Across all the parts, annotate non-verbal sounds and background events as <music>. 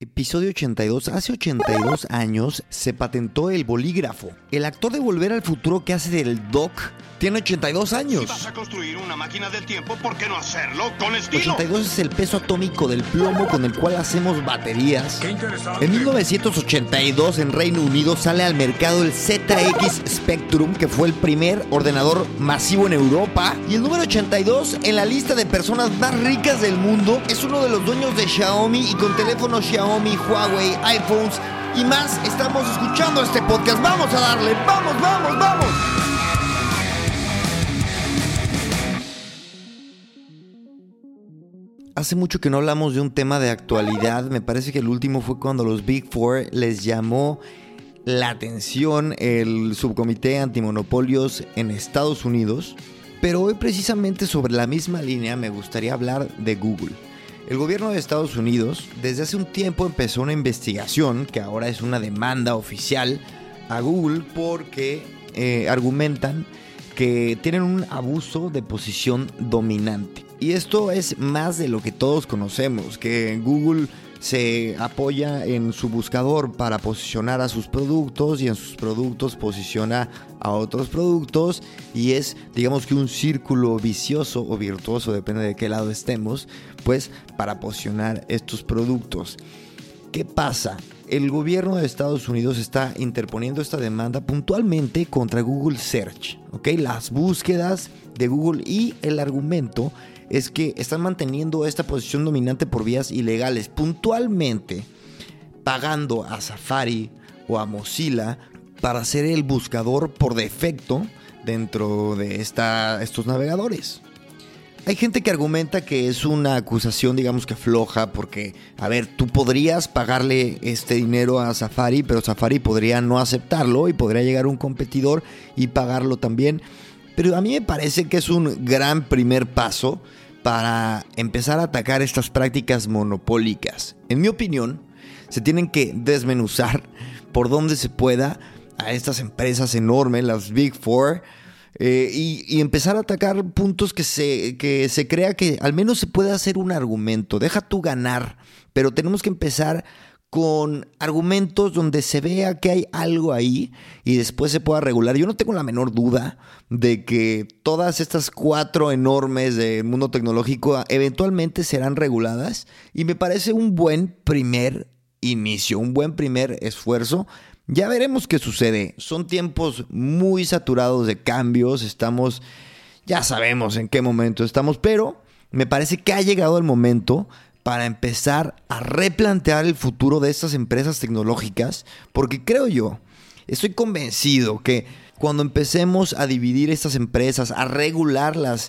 Episodio 82. Hace 82 años se patentó el bolígrafo. El actor de Volver al Futuro que hace del Doc tiene 82 años. Si vas a construir una máquina del tiempo, ¿por qué no hacerlo con estilo? 82 es el peso atómico del plomo con el cual hacemos baterías. Qué interesante. En 1982 en Reino Unido sale al mercado el ZX Spectrum, que fue el primer ordenador masivo en Europa. Y el número 82 en la lista de personas más ricas del mundo es uno de los dueños de Xiaomi y con teléfonos Xiaomi, Huawei, iPhones y más estamos escuchando este podcast. Vamos a darle, vamos, vamos, vamos. Hace mucho que no hablamos de un tema de actualidad. Me parece que el último fue cuando los Big Four les llamó la atención el subcomité antimonopolios en Estados Unidos. Pero hoy precisamente sobre la misma línea me gustaría hablar de Google. El gobierno de Estados Unidos desde hace un tiempo empezó una investigación que ahora es una demanda oficial a Google porque eh, argumentan que tienen un abuso de posición dominante. Y esto es más de lo que todos conocemos, que Google se apoya en su buscador para posicionar a sus productos y en sus productos posiciona a otros productos y es digamos que un círculo vicioso o virtuoso, depende de qué lado estemos, pues para posicionar estos productos. ¿Qué pasa? El gobierno de Estados Unidos está interponiendo esta demanda puntualmente contra Google Search, ¿ok? Las búsquedas de Google y el argumento es que están manteniendo esta posición dominante por vías ilegales, puntualmente pagando a Safari o a Mozilla para ser el buscador por defecto dentro de esta, estos navegadores. Hay gente que argumenta que es una acusación, digamos que floja, porque, a ver, tú podrías pagarle este dinero a Safari, pero Safari podría no aceptarlo y podría llegar un competidor y pagarlo también. Pero a mí me parece que es un gran primer paso para empezar a atacar estas prácticas monopólicas. En mi opinión, se tienen que desmenuzar por donde se pueda a estas empresas enormes, las Big Four, eh, y, empezar a atacar puntos que se, que se crea que al menos se puede hacer un argumento. Deja tú ganar, pero tenemos que empezar con argumentos donde se vea que hay algo ahí y después se pueda regular. Yo no tengo la menor duda de que todas estas cuatro enormes del mundo tecnológico eventualmente serán reguladas y me parece un buen primer inicio, un buen primer esfuerzo. Ya veremos qué sucede. Son tiempos muy saturados de cambios, estamos, ya sabemos en qué momento estamos, pero me parece que ha llegado el momento para empezar a replantear el futuro de estas empresas tecnológicas, porque creo yo, estoy convencido que cuando empecemos a dividir estas empresas, a regularlas,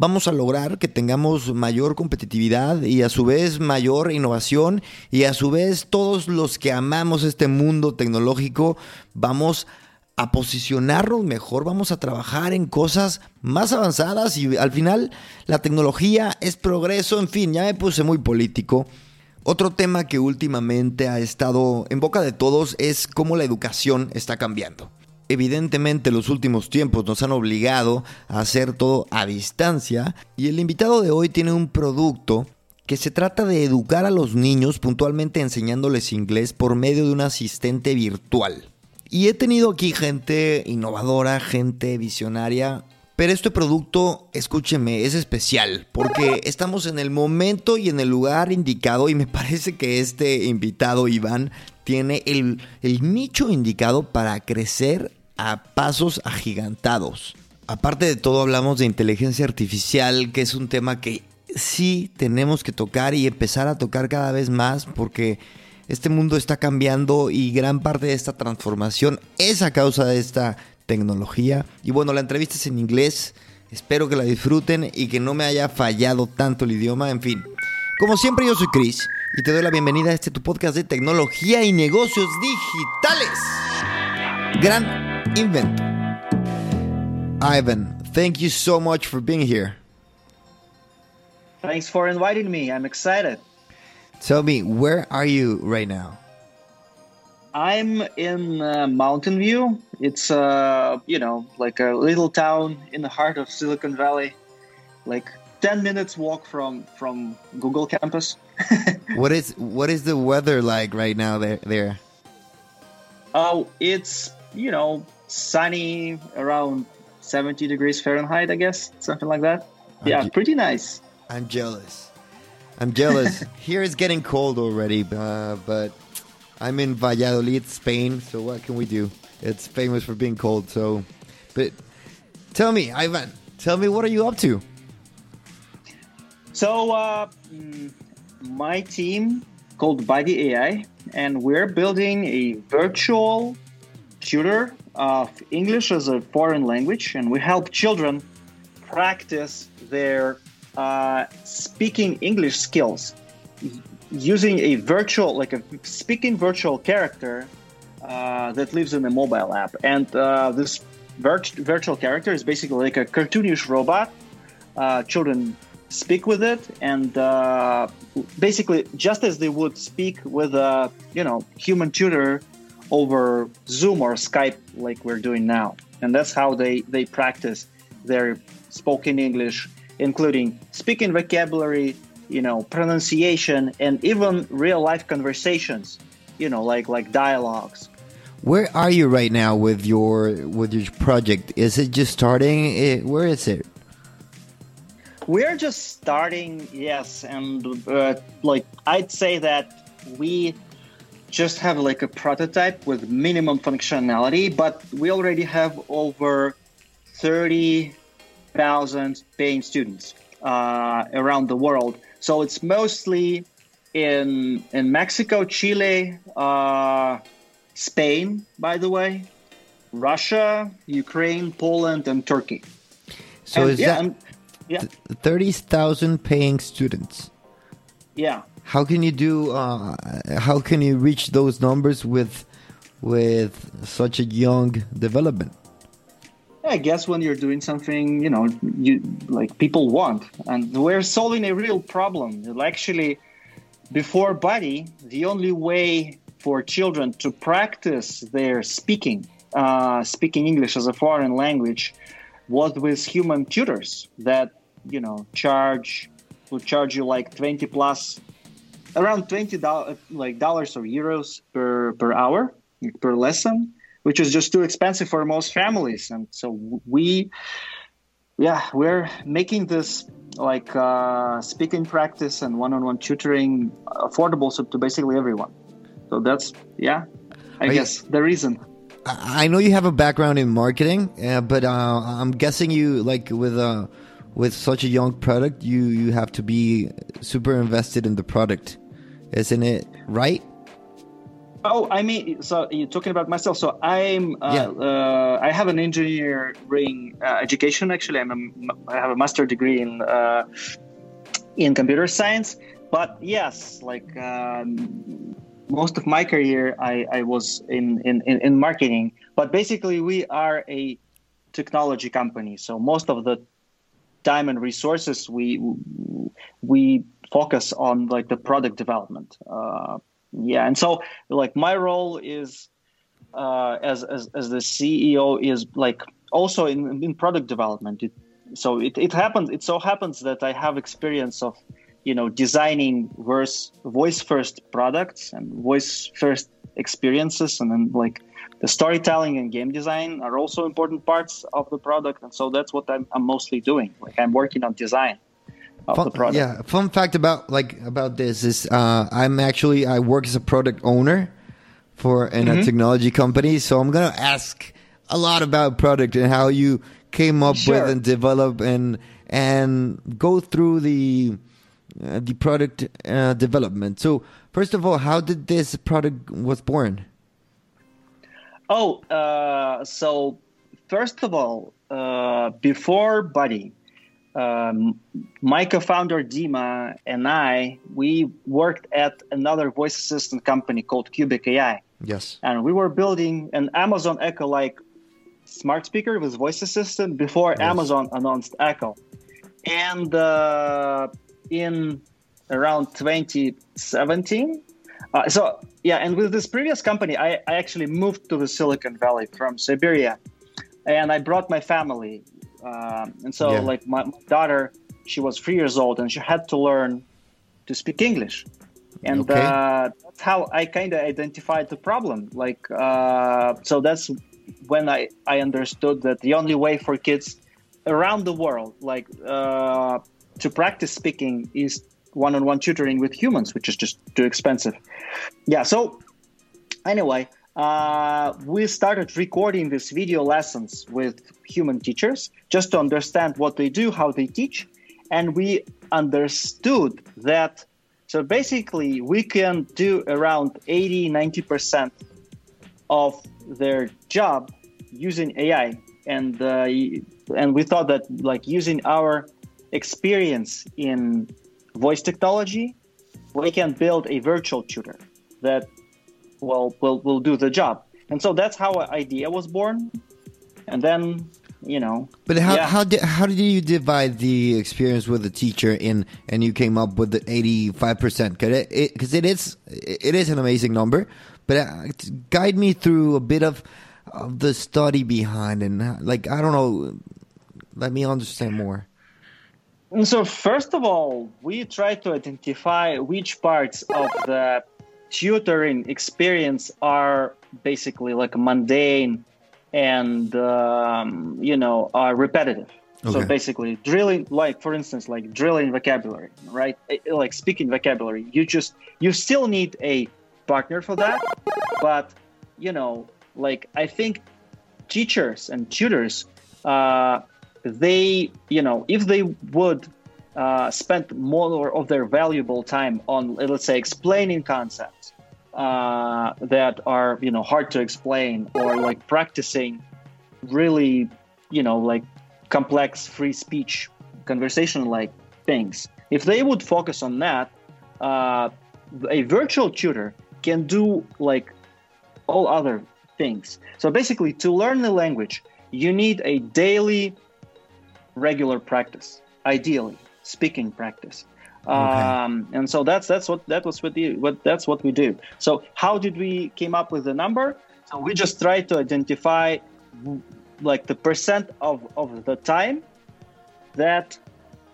vamos a lograr que tengamos mayor competitividad y a su vez mayor innovación y a su vez todos los que amamos este mundo tecnológico vamos a posicionarnos mejor, vamos a trabajar en cosas más avanzadas y al final la tecnología es progreso, en fin, ya me puse muy político. Otro tema que últimamente ha estado en boca de todos es cómo la educación está cambiando. Evidentemente los últimos tiempos nos han obligado a hacer todo a distancia y el invitado de hoy tiene un producto que se trata de educar a los niños puntualmente enseñándoles inglés por medio de un asistente virtual. Y he tenido aquí gente innovadora, gente visionaria. Pero este producto, escúcheme, es especial porque estamos en el momento y en el lugar indicado y me parece que este invitado, Iván, tiene el, el nicho indicado para crecer a pasos agigantados. Aparte de todo, hablamos de inteligencia artificial, que es un tema que sí tenemos que tocar y empezar a tocar cada vez más porque este mundo está cambiando y gran parte de esta transformación es a causa de esta tecnología. Y bueno, la entrevista es en inglés. Espero que la disfruten y que no me haya fallado tanto el idioma. En fin, Como siempre, yo soy Chris y te doy la bienvenida a este tu podcast de tecnología y negocios digitales. Gran invento. Ivan, thank you so much for being here. Thanks for inviting me. I'm excited. Tell me, where are you right now? I'm in uh, Mountain View. It's uh, you know, like a little town in the heart of Silicon Valley. Like 10 minutes walk from from Google campus. <laughs> what is what is the weather like right now there there? Oh, it's, you know, sunny around 70 degrees Fahrenheit, I guess, something like that. Yeah, je- pretty nice. I'm jealous. I'm jealous. <laughs> Here it's getting cold already, uh, but I'm in Valladolid, Spain. So what can we do? It's famous for being cold. So, but tell me, Ivan, tell me what are you up to? So, uh, my team called Buddy AI, and we're building a virtual tutor of English as a foreign language, and we help children practice their uh, speaking English skills using a virtual, like a speaking virtual character uh, that lives in a mobile app. And uh, this virt- virtual character is basically like a cartoonish robot. Uh, children speak with it, and uh, basically, just as they would speak with a you know human tutor over Zoom or Skype, like we're doing now. And that's how they they practice their spoken English, including speaking vocabulary, you know, pronunciation, and even real life conversations. You know, like like dialogues. Where are you right now with your with your project? Is it just starting? Eh, Where is it? We're just starting, yes, and uh, like I'd say that we just have like a prototype with minimum functionality, but we already have over thirty thousand paying students uh, around the world. So it's mostly in in Mexico, Chile, uh, Spain, by the way, Russia, Ukraine, Poland, and Turkey. So And is yeah, that and- yeah, thirty thousand paying students? yeah. How can you do? Uh, how can you reach those numbers with with such a young development? I guess when you're doing something, you know, you like people want, and we're solving a real problem. Actually, before Buddy, the only way for children to practice their speaking, uh, speaking English as a foreign language, was with human tutors that you know charge would charge you like twenty plus, around twenty dollars like dollars or euros per per hour per lesson which is just too expensive for most families. And so we yeah we're making this like uh, speaking practice and one-on-one tutoring affordable so to basically everyone. So that's yeah i Are you- guess the reason. I I know you have a background in marketing, uh, but uh, I'm guessing you like with uh, with such a young product, you you have to be super invested in the product, isn't it? Right? Oh, I mean, so you're talking about myself. So I'm, uh, Yeah. uh, I have an engineering uh, education. Actually, I'm a, I have a master degree in uh, in computer science. But yes, like um, most of my career, I, I was in, in, in, in marketing. But basically, we are a technology company. So most of the time and resources we we focus on like the product development. Uh, yeah, and so like my role is uh, as, as as the CEO is like also in, in product development. It, so it, it happens. It so happens that I have experience of you know designing verse voice first products and voice first experiences, and then like the storytelling and game design are also important parts of the product. And so that's what I'm, I'm mostly doing. Like I'm working on design of Fun, the product. yeah. Fun fact about like about this is uh, I'm actually I work as a product owner for in Mm-hmm. a technology company, so I'm gonna ask a lot about product and how you came up Sure. with and develop and and go through the uh, the product uh, development. So first of all, how did this product was born? Oh, uh, so first of all, uh, before Buddy, um, my co-founder Dima and I, we worked at another voice assistant company called Cubic AI, Yes. and we were building an Amazon Echo-like smart speaker with voice assistant before Yes. Amazon announced Echo, and uh, in around 2017. Uh, so yeah, and with this previous company, I, I actually moved to the Silicon Valley from Siberia, and I brought my family. Um, and so Yeah. like my, my daughter, she was three years old, and she had to learn to speak English, and Okay. uh, that's how I kind of identified the problem. Like uh, so that's when I I understood that the only way for kids around the world, like uh, to practice speaking, is one-on-one tutoring with humans, which is just too expensive. Yeah. So anyway, uh, we started recording these video lessons with human teachers just to understand what they do, how they teach, and we understood that. So basically, we can do around 80, 90 percent of their job using AI, and uh, and we thought that like using our experience in voice technology, we can build a virtual tutor that will will will do the job. And so that's how an idea was born. And then, you know, But how yeah. how did how did you divide the experience with the teacher in and you came up with the eighty five percent? Because it, because it is it is an amazing number. But uh, guide me through a bit of of the study behind and like I don't know. Let me understand more. So first of all, we try to identify which parts of the tutoring experience are basically like mundane and um, you know are repetitive. So basically, drilling, like for instance, like drilling vocabulary, right? Eh, Like speaking vocabulary, you just you still need a partner for that, but you know, like I think teachers and tutors, uh, they, you know, if they would uh, spend more of their valuable time on, let's say, explaining concepts uh, that are, you know, hard to explain, or like practicing really, you know, like complex free speech conversation like things. If they would focus on that, uh, a virtual tutor can do like all other things. So basically, to learn the language, you need a daily, regular practice. Ideally, speaking practice. Um, and so that's that's what that was what you what that's what we do. So how did we came up with the number? So we just try to identify like the percent of, of the time that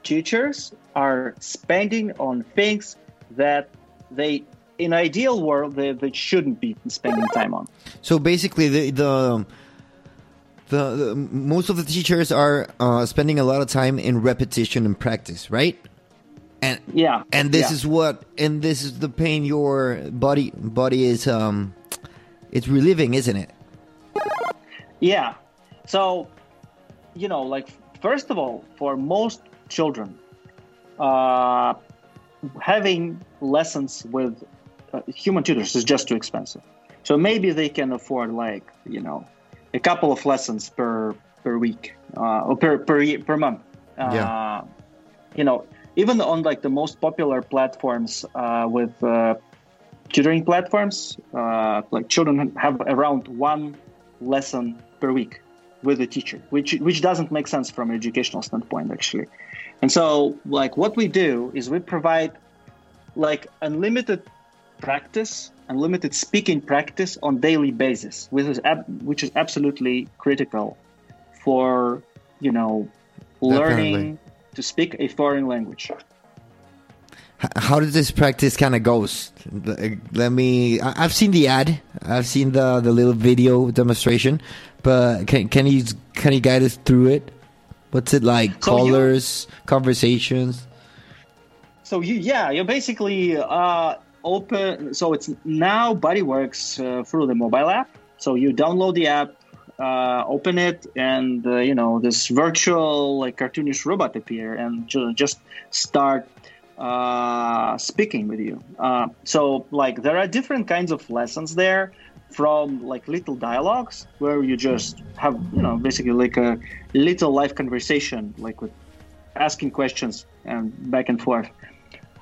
teachers are spending on things that they in ideal world they, they shouldn't be spending time on. So basically, the the the, the most of the teachers are uh, spending a lot of time in repetition and practice, right? And Yeah. and this yeah. is what and this is the pain your Buddy Buddy is um it's reliving, isn't it? Yeah. So, you know, like first of all, for most children, uh, having lessons with uh, human tutors is just too expensive. So maybe they can afford like you know a couple of lessons per per week uh, or per per ye- per month. Uh, Yeah. You know, even on like the most popular platforms uh, with uh, tutoring platforms, uh, like children have around one lesson per week with a teacher, which which doesn't make sense from an educational standpoint actually. And so, like what we do is we provide like unlimited practice, unlimited speaking practice on daily basis, which is ab- which is absolutely critical for you know learning to speak a foreign language. How does this practice kind of goes? Let me. I've seen the ad. I've seen the the little video demonstration, but can can you can you guide us through it? What's it like? So you- Colors, conversations. So you, yeah, you're basically uh, open. So it's now Buddy works uh, through the mobile app. So you download the app, uh, open it, and uh, you know this virtual like cartoonish robot appear and ju- just start uh, speaking with you. Uh, so like there are different kinds of lessons there, from like little dialogues where you just have you know basically like a little live conversation like with asking questions and back and forth.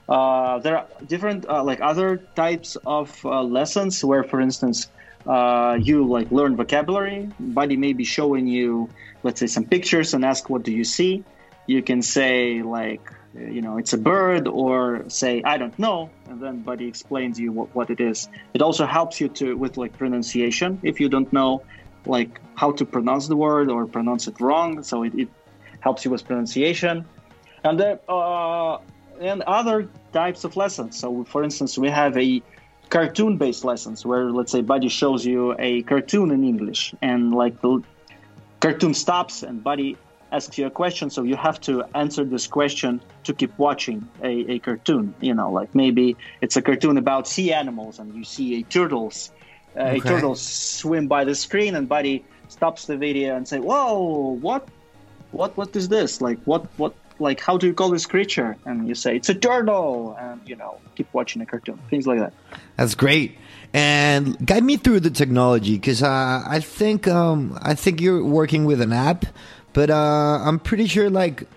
Uh, there are different uh, like other types of uh, lessons where, for instance, uh, you like learn vocabulary. Buddy may be showing you, let's say, some pictures and ask, "What do you see?" You can say like, you know, it's a bird, or say, "I don't know," and then Buddy explains you what, what it is. It also helps you to with like pronunciation if you don't know like how to pronounce the word or pronounce it wrong. So it, it helps you with pronunciation. And there, uh, and other types of lessons. So, for instance, we have a cartoon-based lessons where, let's say, Buddy shows you a cartoon in English, and like the cartoon stops, and Buddy asks you a question, so you have to answer this question to keep watching a, a cartoon. You know, like maybe it's a cartoon about sea animals, and you see a turtles, uh, okay. a turtle swim by the screen, and Buddy stops the video and say, "Whoa, what, what, what is this? Like, what, what, like how do you call this creature? And you say it's a turtle! And you know keep watching a cartoon. Things like that. That's great. And guide me through the technology because uh, i think um, i think you're working with an app but uh, i'm pretty sure like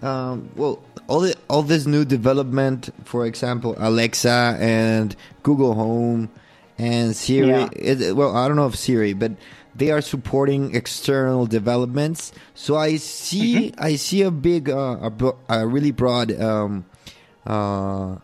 um, well all the, all this new development for example alexa and google home and siri yeah. it, well i don't know if siri but they are supporting external developments. So I see mm-hmm. I see a big uh, a, a, really broad um, uh,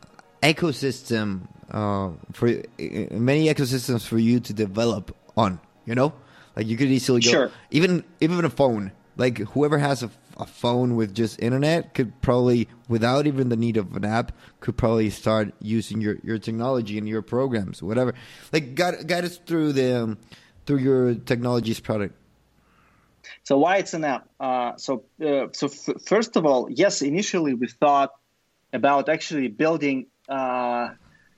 ecosystem uh, for many ecosystems for you to develop on. You know, like you could easily go sure. even even a phone. Like whoever has a, a phone with just internet could probably, without even the need of an app, could probably start using your, your technology and your programs, whatever. Like guide, guide us through the um, through your technologies product? So why it's an app? Uh, so uh, so f- first of all, yes, initially we thought about actually building, uh,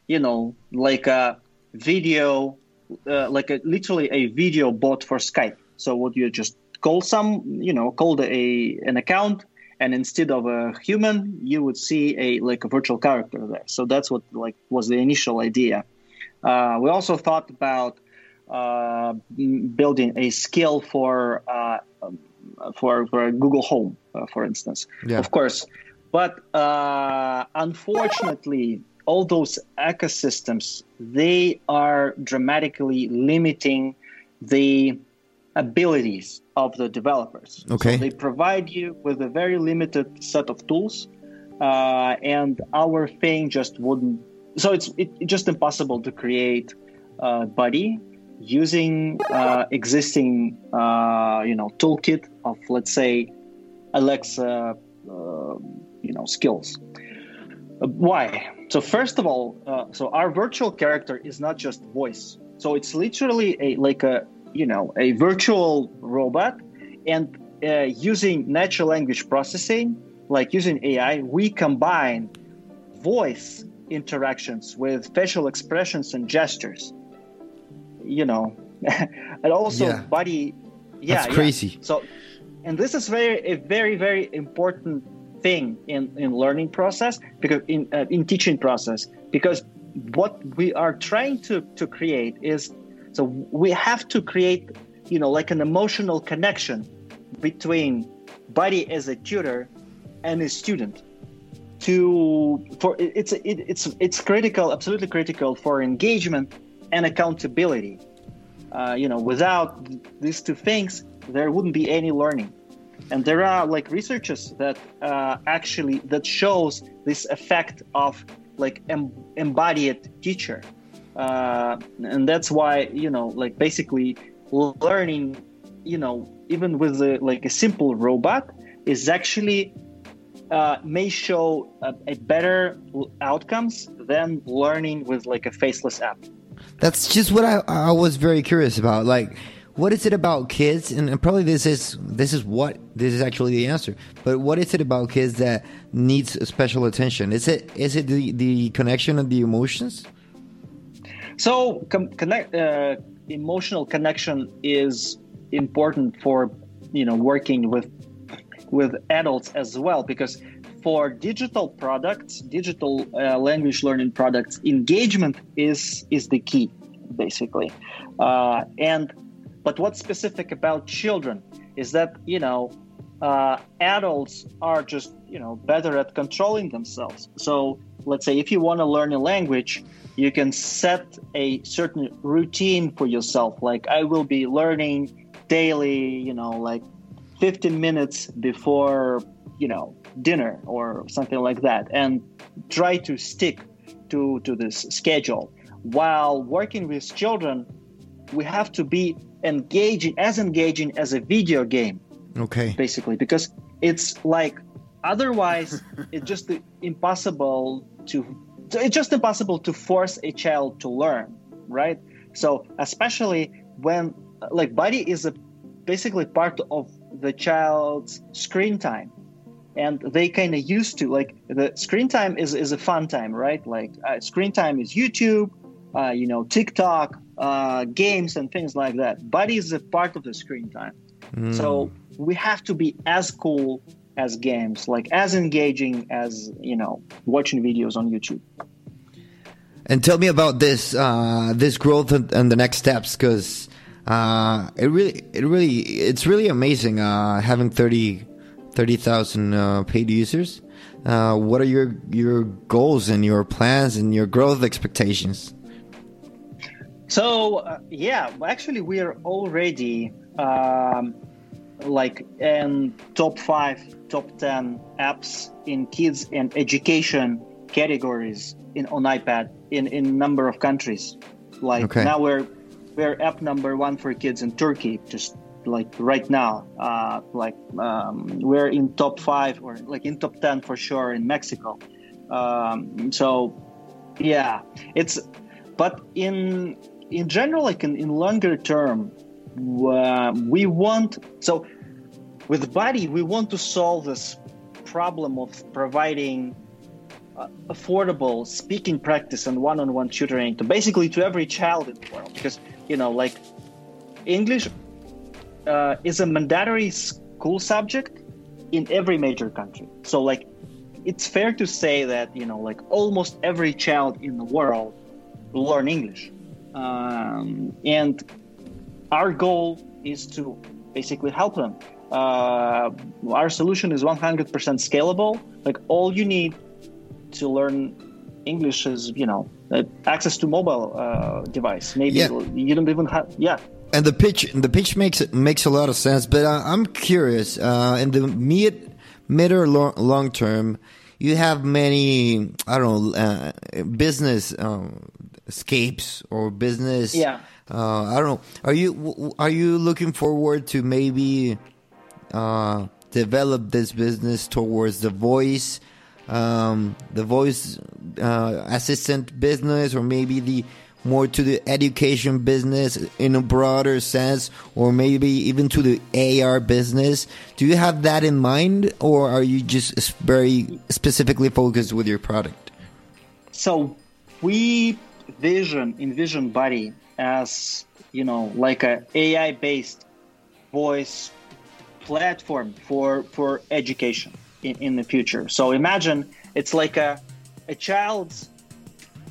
you know, like a video, uh, like a literally a video bot for Skype. So what you just call some, you know, call a an account, and instead of a human, you would see a like a virtual character there. So that's what like was the initial idea. Uh, we also thought about uh, building a skill for uh, for for Google Home, uh, for instance. Yeah. Of course, but uh, unfortunately, all those ecosystems they are dramatically limiting the abilities of the developers. Okay. So they provide you with a very limited set of tools, uh, and our thing just wouldn't. So it's it, just impossible to create a buddy using uh, existing uh, you know toolkit of let's say Alexa uh, you know skills. Uh, why? So first of all, uh, so our virtual character is not just voice. So it's literally a like a you know a virtual robot, and using natural language processing, like using AI, we combine voice interactions with facial expressions and gestures you know, <laughs> and also yeah. body. Yeah, that's crazy. Yeah. So, and this is very a very very important thing in in learning process because in uh, in teaching process because what we are trying to to create is so we have to create you know like an emotional connection between buddy as a tutor and a student to for it's it, it's it's critical absolutely critical for engagement and accountability. Uh, you know, without these two things, there wouldn't be any learning. And there are like researchers that uh, actually that shows this effect of like em- embodied teacher, uh, and that's why you know like basically learning, you know, even with a, like a simple robot is actually uh, may show a, a, better outcomes than learning with like a faceless app. That's just what I, I was very curious about. Like, what is it about kids? And probably this is this is what this is actually the answer. But what is it about kids that needs special attention? Is it is it the the connection of the emotions? So connect uh, emotional connection is important for you know working with with adults as well because for digital products, digital uh, language learning products, engagement is is the key, basically. Uh, and but what's specific about children is that you know uh, adults are just you know better at controlling themselves so let's say if you want to learn a language you can set a certain routine for yourself like i will be learning daily you know like 15 minutes before you know dinner or something like that and try to stick to to this schedule. While working with children we have to be engaging as engaging as a video game Okay. basically because it's like otherwise <laughs> it's just impossible to it's just impossible to force a child to learn right? So especially when like Buddy is a basically part of the child's screen time and they kind of used to like the screen time is, is a fun time right? Like uh, screen time is youtube uh, you know tiktok uh, games and things like that. Buddy is a part of the screen time. So we have to be as cool as games, like as engaging as you know watching videos on YouTube. And tell me about this uh, this growth and, and the next steps, because uh, it really it really it's really amazing uh, having 30 30,000 uh, paid users. Uh, what are your your goals and your plans and your growth expectations? So uh, yeah, actually we are already um, like in top five, top ten apps in kids and education categories in on iPad in in number of countries. Like Okay. now we're we're app number one for kids in Turkey, just like right now. Uh, like um, we're in top five or like in top ten for sure in Mexico. Um, so yeah, it's but in in general, like in, in longer term, uh, we want so with Buddy we want to solve this problem of providing uh, affordable speaking practice and one-on-one tutoring to basically to every child in the world because you know like english uh, is a mandatory school subject in every major country. So like it's fair to say that you know like almost every child in the world will learn english. Um, and our goal is to basically help them. Uh, our solution is 100% scalable. Like all you need to learn english is you know uh, access to mobile uh, device. Maybe Yeah. you don't even have yeah And the pitch, the pitch makes makes a lot of sense. But uh, I'm curious. Uh, in the mid, mid or long, long term, you have many. I don't know uh, business um, escapes or business. Yeah. Uh, I don't know. Are you are you looking forward to maybe uh, develop this business towards the voice, um, the voice uh, assistant business, or maybe the more to the education business in a broader sense, or maybe even to the AR business? Do you have that in mind, or are you just very specifically focused with your product? so we vision envision Buddy as you know like a ai based voice platform for for education in, in the future so imagine it's like a a child's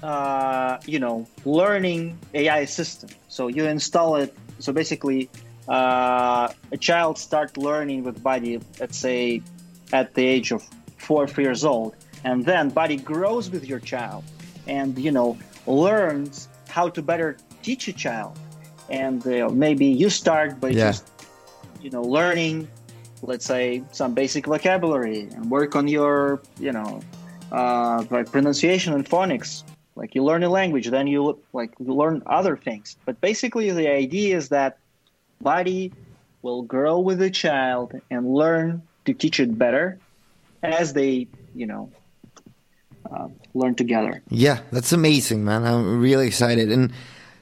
uh, you know learning ai system. So you install it. So basically uh, a child start learning with Buddy let's say at the age of four years old and then Buddy grows with your child and you know learns how to better teach a child. And uh, maybe you start by Yeah. just you know learning let's say some basic vocabulary and work on your you know uh, like pronunciation and phonics like you learn a language then you like you learn other things but basically the idea is that Buddy will grow with the child and learn to teach it better as they you know uh, learn together Yeah, that's amazing, man. I'm really excited. And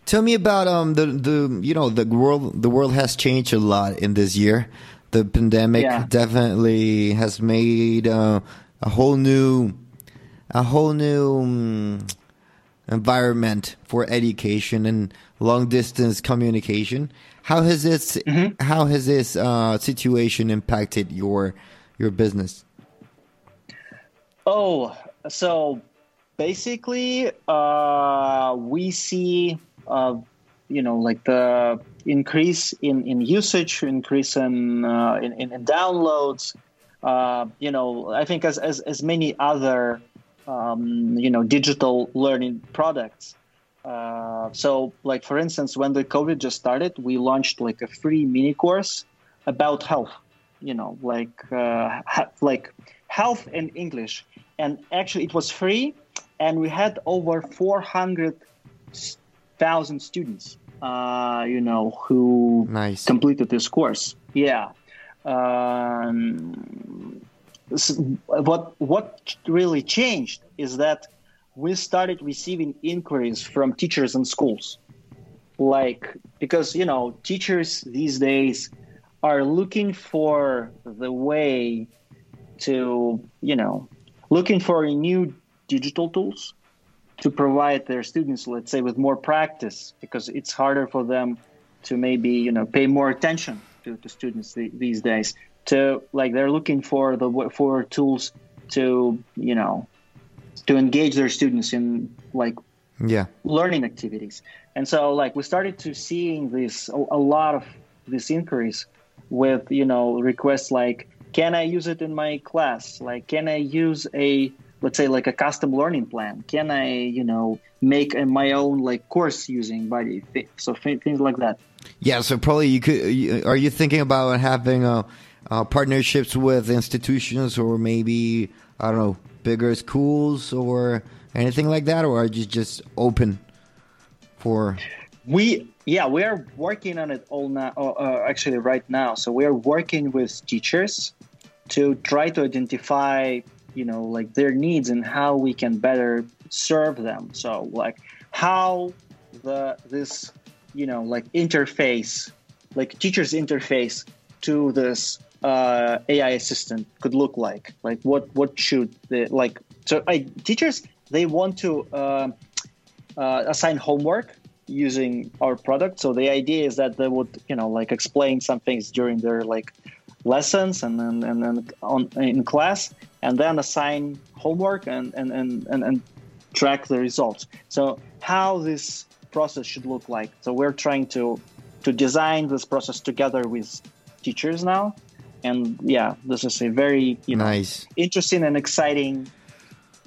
tell me about um the the you know the world the world has changed a lot in this year. The pandemic Yeah. definitely has made uh, a whole new a whole new um, environment for education and long distance communication. How has this how has this uh, situation impacted your your business? Oh, so basically, uh, we see, uh, you know, like the increase in, in usage, increase in, uh, in, in, in downloads uh, you know, I think as, as, as many other, um, you know, digital learning products. Uh, so, like for instance, when the COVID just started, we launched like a free mini course about health. You know, like uh, ha- like health and English, and actually it was free, and we had over four hundred thousand students. Uh, you know, who Nice. completed this course. Yeah. Um, what what really changed is that we started receiving inquiries from teachers and schools. Like because you know teachers these days are looking for the way to you know looking for new digital tools to provide their students let's say with more practice because it's harder for them to maybe you know pay more attention to, to students th- these days to like they're looking for the for tools to you know to engage their students in like Yeah. learning activities and so like we started to seeing this a, a lot of these inquiries with you know requests like can i use it in my class like can i use a let's say like a custom learning plan can i you know make a, my own like course using Buddy so thi- things like that Yeah, so probably you could. Are you thinking about having uh, uh, partnerships with institutions or maybe I don't know bigger schools or anything like that, or are you just open for? We yeah we are working on it all now. Uh, uh, actually, right now, so we are working with teachers to try to identify you know like their needs and how we can better serve them. So like how the this you know like interface like teachers interface to this uh, AI assistant could look like like what what should the like so I, teachers they want to um uh, assign homework using our product. So the idea is that they would, you know, like explain some things during their like lessons and then and, and on in class, and then assign homework and and, and and and track the results. So how this process should look like. So we're trying to to design this process together with teachers now. And yeah, this is a very you know Nice. interesting and exciting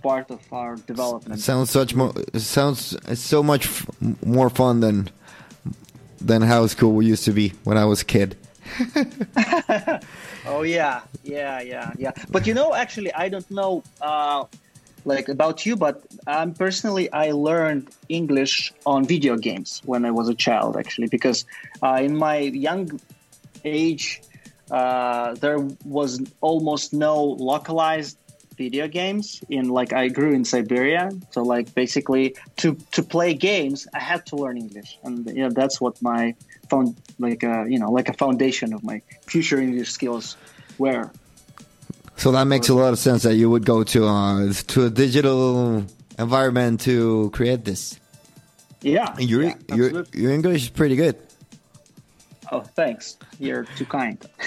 part of our development. Sounds such more. Sounds so much f- more fun than than how school used to be when I was a kid. <laughs> Oh yeah, yeah, yeah, yeah. But you know, actually, I don't know, uh, like about you, but um, personally, I learned English on video games when I was a child, actually, because uh, in my young age, uh, there was almost no localized video games in like I grew in Siberia. So like basically to to play games I had to learn English. And you know that's what my found like a you know like a foundation of my future English skills were. So that makes a lot of sense that you would go to uh, to a digital environment to create this. yeah. Your yeah, your your English is pretty good. Oh thanks you're too kind <laughs>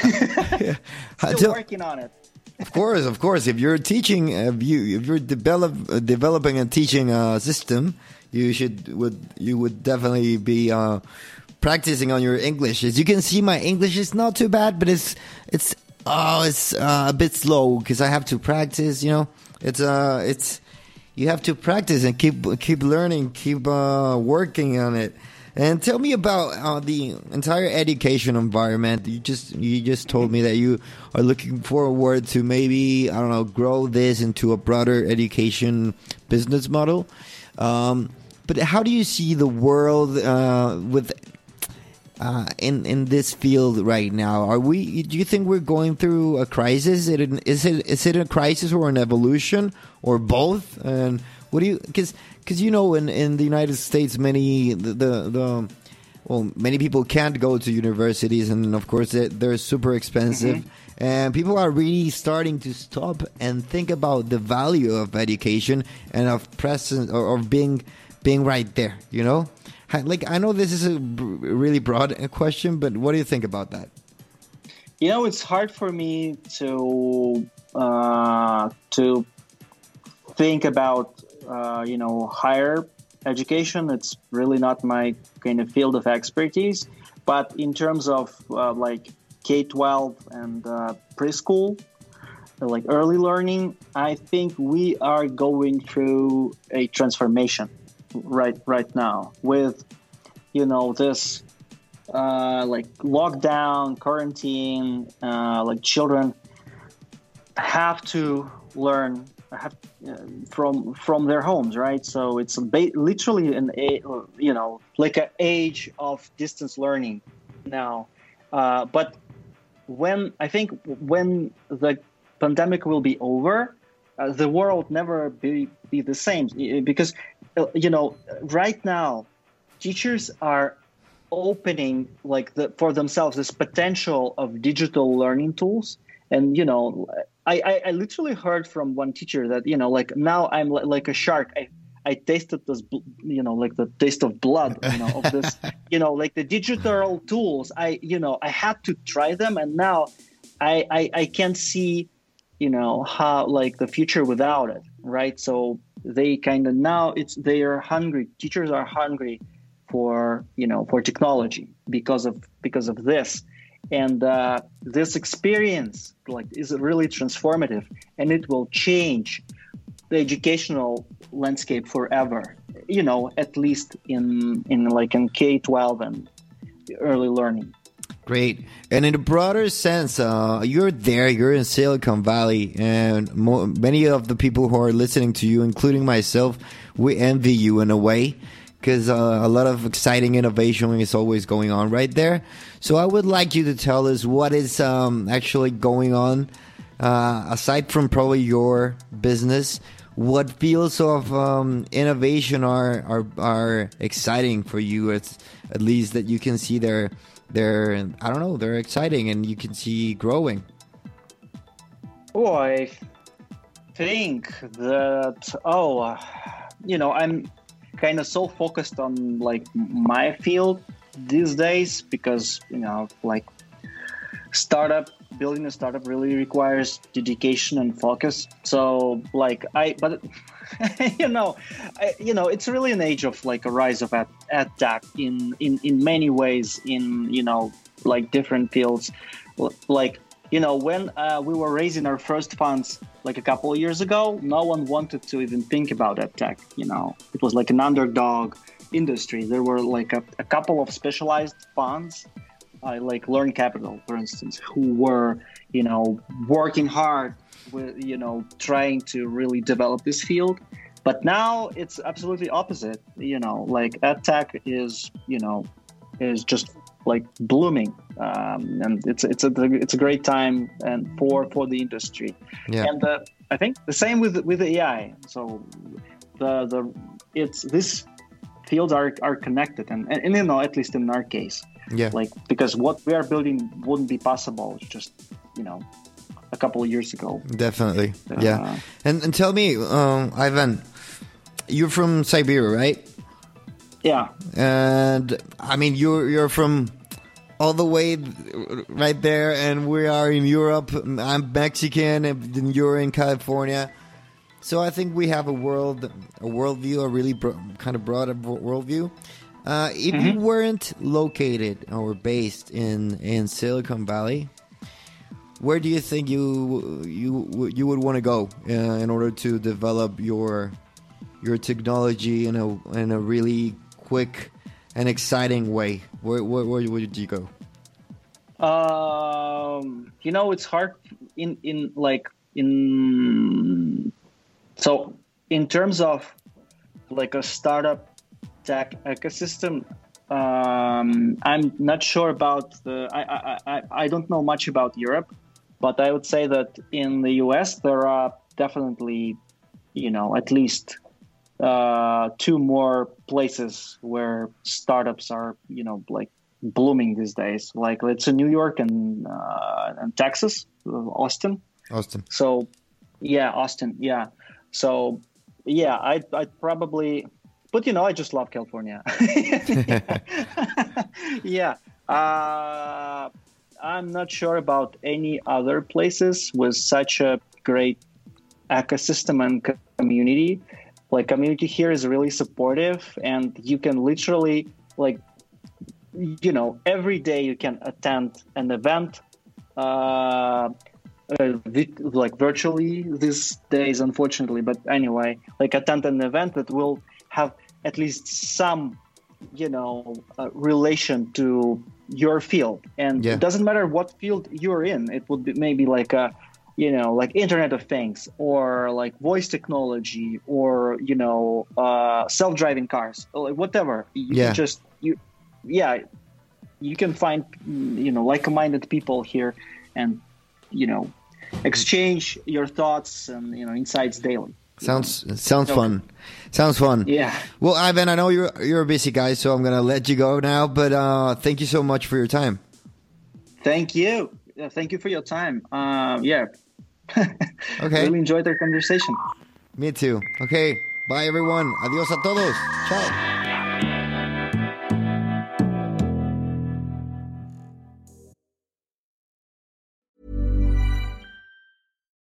still tell- working on it Of course, of course. If you're teaching, if you if you're develop uh, developing a teaching uh, system, you should would you would definitely be uh, practicing on your English. As you can see, my English is not too bad, but it's it's oh it's uh, a bit slow because I have to practice. You know, it's uh it's you have to practice and keep keep learning, keep uh, working on it. And tell me about uh, the entire education environment. You just you just told me that you are looking forward to maybe I don't know grow this into a broader education business model. Um, but how do you see the world uh, with uh, in in this field right now? Are we? Do you think we're going through a crisis? Is it an, is it is it a crisis or an evolution or both? And what do you? Because because you know in in the United States many the the, the well many people can't go to universities and of course they're, they're super expensive. And people are really starting to stop and think about the value of education and of presence or of being being right there. You know, like I know this is a really broad question, but what do you think about that? you know it's hard for me to uh, to think about uh, you know higher education it's really not my kind of field of expertise. But in terms of uh, like k-12 and uh, preschool like early learning, I think we are going through a transformation right right now with you know this uh, like lockdown, quarantine, uh, like children have to learn have from from their homes, right? So it's ba- literally an a you know like an age of distance learning now. Uh, but when I think when the pandemic will be over, uh, the world never be be the same because uh, you know right now teachers are opening like the, for themselves this potential of digital learning tools and you know I, I, I literally heard from one teacher that you know like now i'm like a shark. I i tasted this you know like the taste of blood you know of this <laughs> you know like the digital tools. I you know i had to try them and now i i, I can't see you know how like the future without it right? So they kind of now it's they are hungry. Teachers are hungry for you know for technology because of because of this and uh, this experience like is really transformative and it will change the educational landscape forever you know at least in in like in k-12 and early learning Great. And in a broader sense, uh, you're there, you're in Silicon Valley, and many of the people who are listening to you, including myself, we envy you in a way because uh, a lot of exciting innovation is always going on right there. So I would like you to tell us what is um, actually going on uh, aside from probably your business. What fields of um, innovation are, are are exciting for you? At, at least that you can see they're they're I don't know they're exciting and you can see growing. Oh, I think that oh, you know I'm kind of so focused on like my field these days because you know like startup building a startup really requires dedication and focus. So like i but <laughs> you know I, you know it's really an age of like a rise of ad, ed tech in in in many ways in you know like different fields. Like you know, when uh, we were raising our first funds like a couple of years ago, no one wanted to even think about that tech. You know, it was like an underdog industry. There were like a, a couple of specialized funds, uh, like Learn Capital, for instance, who were, you know, working hard with, you know, trying to really develop this field. But now it's absolutely opposite. You know, like ed tech is, you know, is just like blooming um, and it's it's a it's a great time and for for the industry yeah. and uh, I think the same with with the AI so the the it's this fields are are connected and, and, and you know at least in our case yeah like because what we are building wouldn't be possible just you know a couple of years ago definitely uh, yeah and and tell me um, Ivan you're from Siberia right yeah. And I mean, you're you're from all the way right there, and we are in Europe. I'm Mexican, and you're in California. So I think we have a world, a worldview, a really bro- kind of broad worldview. Uh, if mm-hmm. you weren't located or based in in Silicon Valley, where do you think you you you would want to go uh, in order to develop your your technology in a in a really quick and exciting way? Where where, where would you go? Um, you know, it's hard in in like in so in terms of like a startup tech ecosystem. Um, I'm not sure about the. I, I I I don't know much about Europe, but I would say that in the US there are definitely, you know, at least uh, two more places where startups are, you know, like blooming these days. Like it's in New York and uh, and Texas, Austin. Austin. So, yeah, Austin. Yeah. So, yeah, I I probably, but you know, I just love California. <laughs> yeah. Uh, I'm not sure about any other places with such a great ecosystem and community like community here is really supportive and you can literally like you know every day you can attend an event uh, uh, like virtually these days, unfortunately. But anyway, like attend an event that will have at least some, you know, uh, relation to your field. And Yeah. it doesn't matter what field you're in. It would be maybe like a, you know, like Internet of Things or like voice technology or you know, uh, self-driving cars, or like whatever. You Yeah. just you, yeah, you can find you know like-minded people here, and you know, exchange your thoughts and you know insights daily. Sounds sounds Okay. fun. Sounds fun. Yeah. Well, Ivan, I know you're you're a busy guy, so I'm gonna let you go now. But uh, thank you so much for your time. Thank you. Yeah, thank you for your time. Um, yeah. <laughs> Okay. Really enjoyed our conversation. Me too. Okay. Bye, everyone. Adios a todos. Ciao.